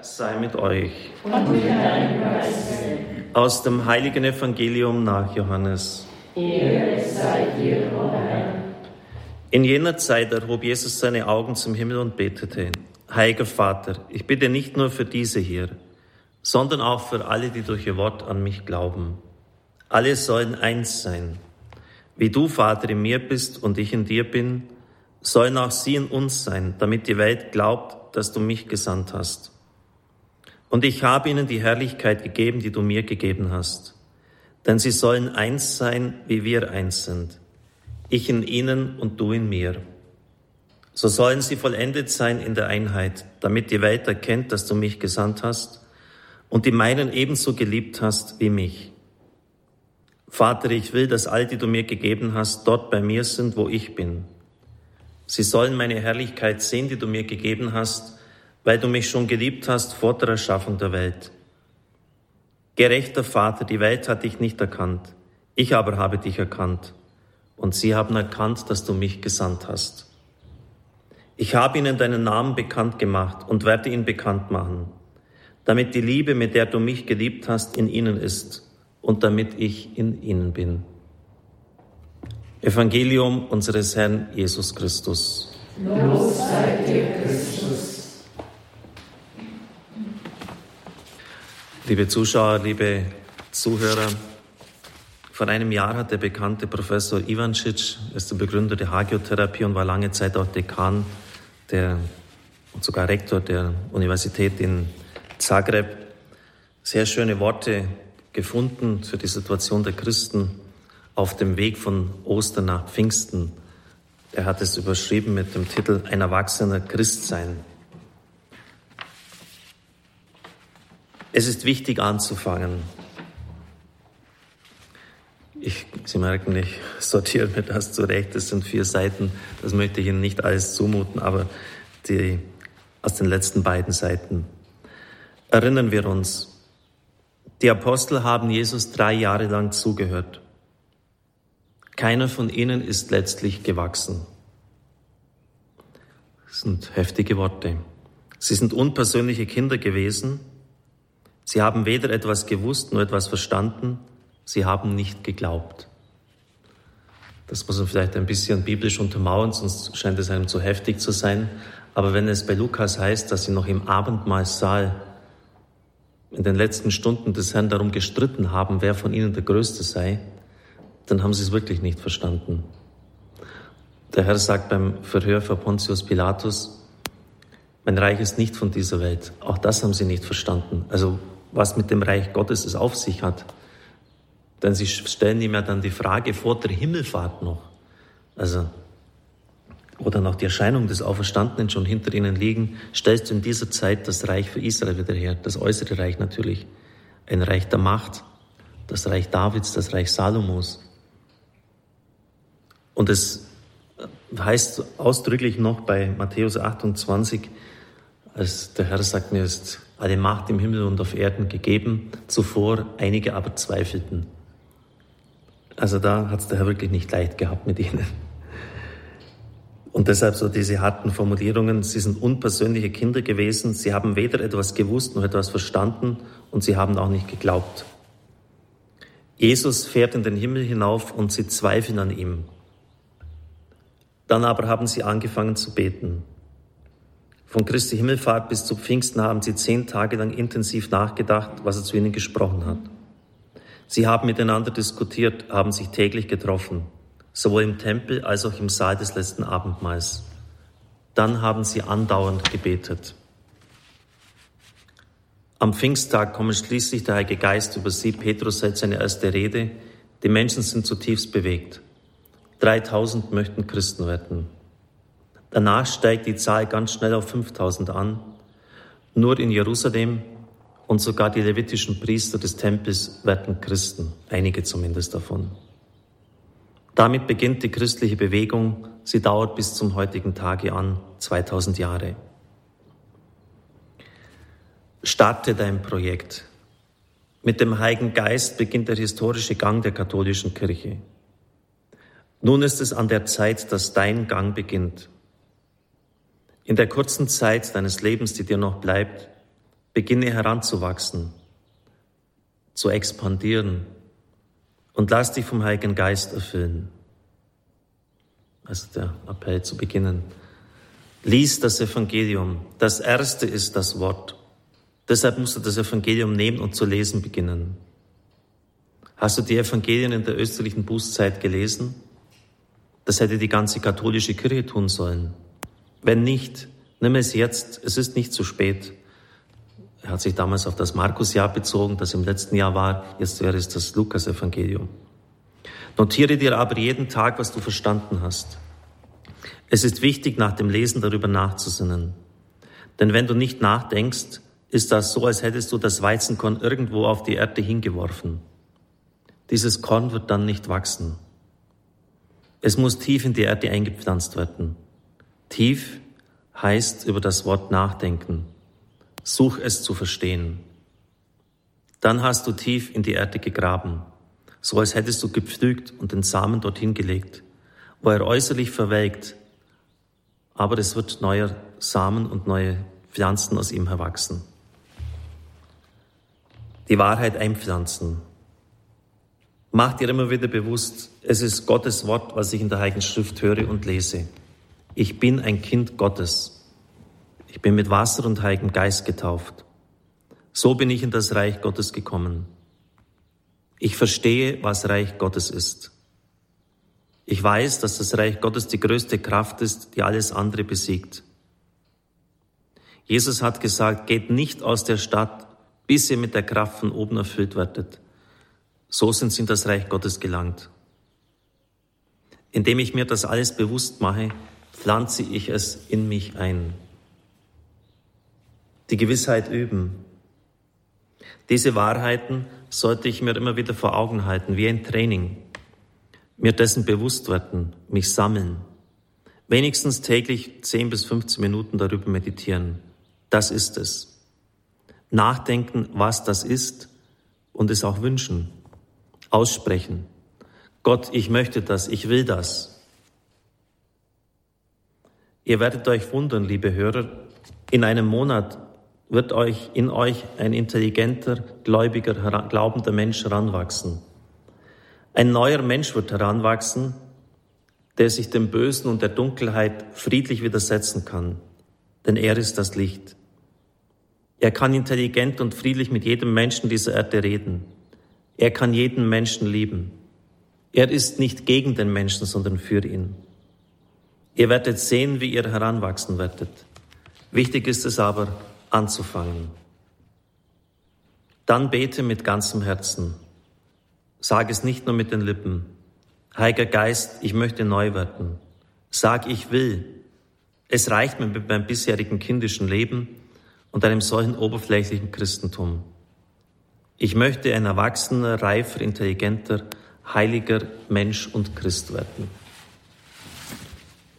Sei mit euch. Und mit deinem Geiste. Aus dem heiligen Evangelium nach Johannes. Ehre sei dir, o Herr. In jener Zeit erhob Jesus seine Augen zum Himmel und betete, Heiliger Vater, ich bitte nicht nur für diese hier, sondern auch für alle, die durch ihr Wort an mich glauben. Alle sollen eins sein. Wie du, Vater, in mir bist und ich in dir bin, sollen auch sie in uns sein, damit die Welt glaubt, dass du mich gesandt hast. Und ich habe ihnen die Herrlichkeit gegeben, die du mir gegeben hast. Denn sie sollen eins sein, wie wir eins sind ich in ihnen und du in mir. So sollen sie vollendet sein in der Einheit, damit die Welt erkennt, dass du mich gesandt hast und die meinen ebenso geliebt hast wie mich. Vater, ich will, dass all die du mir gegeben hast, dort bei mir sind, wo ich bin. Sie sollen meine Herrlichkeit sehen, die du mir gegeben hast, weil du mich schon geliebt hast vor der Erschaffung der Welt. Gerechter Vater, die Welt hat dich nicht erkannt, ich aber habe dich erkannt und sie haben erkannt, dass du mich gesandt hast. Ich habe ihnen deinen Namen bekannt gemacht und werde ihn bekannt machen, damit die Liebe, mit der du mich geliebt hast, in ihnen ist und damit ich in ihnen bin. Evangelium unseres Herrn Jesus Christus. Los sei dir Christus. Liebe Zuschauer, liebe Zuhörer, vor einem Jahr hat der bekannte Professor Ivancic, ist der Begründer der Hagiotherapie und war lange Zeit auch Dekan der, und sogar Rektor der Universität in Zagreb, sehr schöne Worte gefunden für die Situation der Christen auf dem Weg von Ostern nach Pfingsten. Er hat es überschrieben mit dem Titel Ein erwachsener Christsein. Es ist wichtig anzufangen. Ich, Sie merken, ich sortiere mir das zurecht. Das sind vier Seiten. Das möchte ich Ihnen nicht alles zumuten, aber die, aus den letzten beiden Seiten. Erinnern wir uns, die Apostel haben Jesus drei Jahre lang zugehört. Keiner von ihnen ist letztlich gewachsen. Das sind heftige Worte. Sie sind unpersönliche Kinder gewesen. Sie haben weder etwas gewusst noch etwas verstanden Sie haben nicht geglaubt. Das muss man vielleicht ein bisschen biblisch untermauern, sonst scheint es einem zu heftig zu sein. Aber wenn es bei Lukas heißt, dass sie noch im Abendmahlsaal in den letzten Stunden des Herrn darum gestritten haben, wer von ihnen der Größte sei, dann haben sie es wirklich nicht verstanden. Der Herr sagt beim Verhör für Pontius Pilatus, mein Reich ist nicht von dieser Welt. Auch das haben sie nicht verstanden. Also was mit dem Reich Gottes es auf sich hat, denn sie stellen ihm ja dann die Frage vor der Himmelfahrt noch. Also, oder nach der Erscheinung des Auferstandenen schon hinter ihnen liegen, stellst du in dieser Zeit das Reich für Israel wieder her, das äußere Reich natürlich, ein Reich der Macht, das Reich Davids, das Reich Salomos. Und es heißt ausdrücklich noch bei Matthäus 28, als der Herr sagt, mir ist alle Macht im Himmel und auf Erden gegeben, zuvor einige aber zweifelten. Also da hat es der Herr wirklich nicht leicht gehabt mit ihnen. Und deshalb so diese harten Formulierungen, sie sind unpersönliche Kinder gewesen, sie haben weder etwas gewusst noch etwas verstanden und sie haben auch nicht geglaubt. Jesus fährt in den Himmel hinauf und sie zweifeln an ihm. Dann aber haben sie angefangen zu beten. Von Christi Himmelfahrt bis zu Pfingsten haben sie zehn Tage lang intensiv nachgedacht, was er zu ihnen gesprochen hat. Sie haben miteinander diskutiert, haben sich täglich getroffen, sowohl im Tempel als auch im Saal des letzten Abendmahls. Dann haben sie andauernd gebetet. Am Pfingsttag kommt schließlich der Heilige Geist über sie. Petrus hält seine erste Rede. Die Menschen sind zutiefst bewegt. 3000 möchten Christen werden. Danach steigt die Zahl ganz schnell auf 5000 an. Nur in Jerusalem und sogar die levitischen Priester des Tempels werden Christen, einige zumindest davon. Damit beginnt die christliche Bewegung. Sie dauert bis zum heutigen Tage an, 2000 Jahre. Starte dein Projekt. Mit dem Heiligen Geist beginnt der historische Gang der katholischen Kirche. Nun ist es an der Zeit, dass dein Gang beginnt. In der kurzen Zeit deines Lebens, die dir noch bleibt, Beginne heranzuwachsen, zu expandieren und lass dich vom Heiligen Geist erfüllen. Also der Appell zu beginnen. Lies das Evangelium. Das erste ist das Wort. Deshalb musst du das Evangelium nehmen und zu lesen beginnen. Hast du die Evangelien in der österlichen Bußzeit gelesen? Das hätte die ganze katholische Kirche tun sollen. Wenn nicht, nimm es jetzt. Es ist nicht zu spät. Er hat sich damals auf das Markusjahr bezogen, das im letzten Jahr war. Jetzt wäre es das Lukas-Evangelium. Notiere dir aber jeden Tag, was du verstanden hast. Es ist wichtig, nach dem Lesen darüber nachzusinnen. Denn wenn du nicht nachdenkst, ist das so, als hättest du das Weizenkorn irgendwo auf die Erde hingeworfen. Dieses Korn wird dann nicht wachsen. Es muss tief in die Erde eingepflanzt werden. Tief heißt über das Wort nachdenken. Such es zu verstehen. Dann hast du tief in die Erde gegraben, so als hättest du gepflügt und den Samen dorthin gelegt, wo er äußerlich verwelkt, aber es wird neuer Samen und neue Pflanzen aus ihm herwachsen. Die Wahrheit einpflanzen, Mach dir immer wieder bewusst, es ist Gottes Wort, was ich in der Heiligen Schrift höre und lese. Ich bin ein Kind Gottes. Ich bin mit Wasser und Heiligem Geist getauft. So bin ich in das Reich Gottes gekommen. Ich verstehe, was Reich Gottes ist. Ich weiß, dass das Reich Gottes die größte Kraft ist, die alles andere besiegt. Jesus hat gesagt, geht nicht aus der Stadt, bis ihr mit der Kraft von oben erfüllt werdet. So sind sie in das Reich Gottes gelangt. Indem ich mir das alles bewusst mache, pflanze ich es in mich ein. Die Gewissheit üben. Diese Wahrheiten sollte ich mir immer wieder vor Augen halten, wie ein Training. Mir dessen bewusst werden, mich sammeln. Wenigstens täglich 10 bis 15 Minuten darüber meditieren. Das ist es. Nachdenken, was das ist und es auch wünschen aussprechen. Gott, ich möchte das, ich will das. Ihr werdet euch wundern, liebe Hörer, in einem Monat wird euch in euch ein intelligenter, gläubiger, glaubender Mensch heranwachsen. Ein neuer Mensch wird heranwachsen, der sich dem Bösen und der Dunkelheit friedlich widersetzen kann, denn er ist das Licht. Er kann intelligent und friedlich mit jedem Menschen dieser Erde reden. Er kann jeden Menschen lieben. Er ist nicht gegen den Menschen, sondern für ihn. Ihr werdet sehen, wie ihr heranwachsen werdet. Wichtig ist es aber, anzufangen. Dann bete mit ganzem Herzen. Sag es nicht nur mit den Lippen. Heiliger Geist, ich möchte neu werden. Sag, ich will. Es reicht mir mit meinem bisherigen kindischen Leben und einem solchen oberflächlichen Christentum. Ich möchte ein erwachsener, reifer, intelligenter, heiliger Mensch und Christ werden.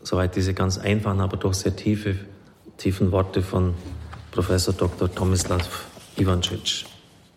Soweit diese ganz einfachen, aber doch sehr tiefe, tiefen Worte von Professor Dr. Tomislav Ivancic.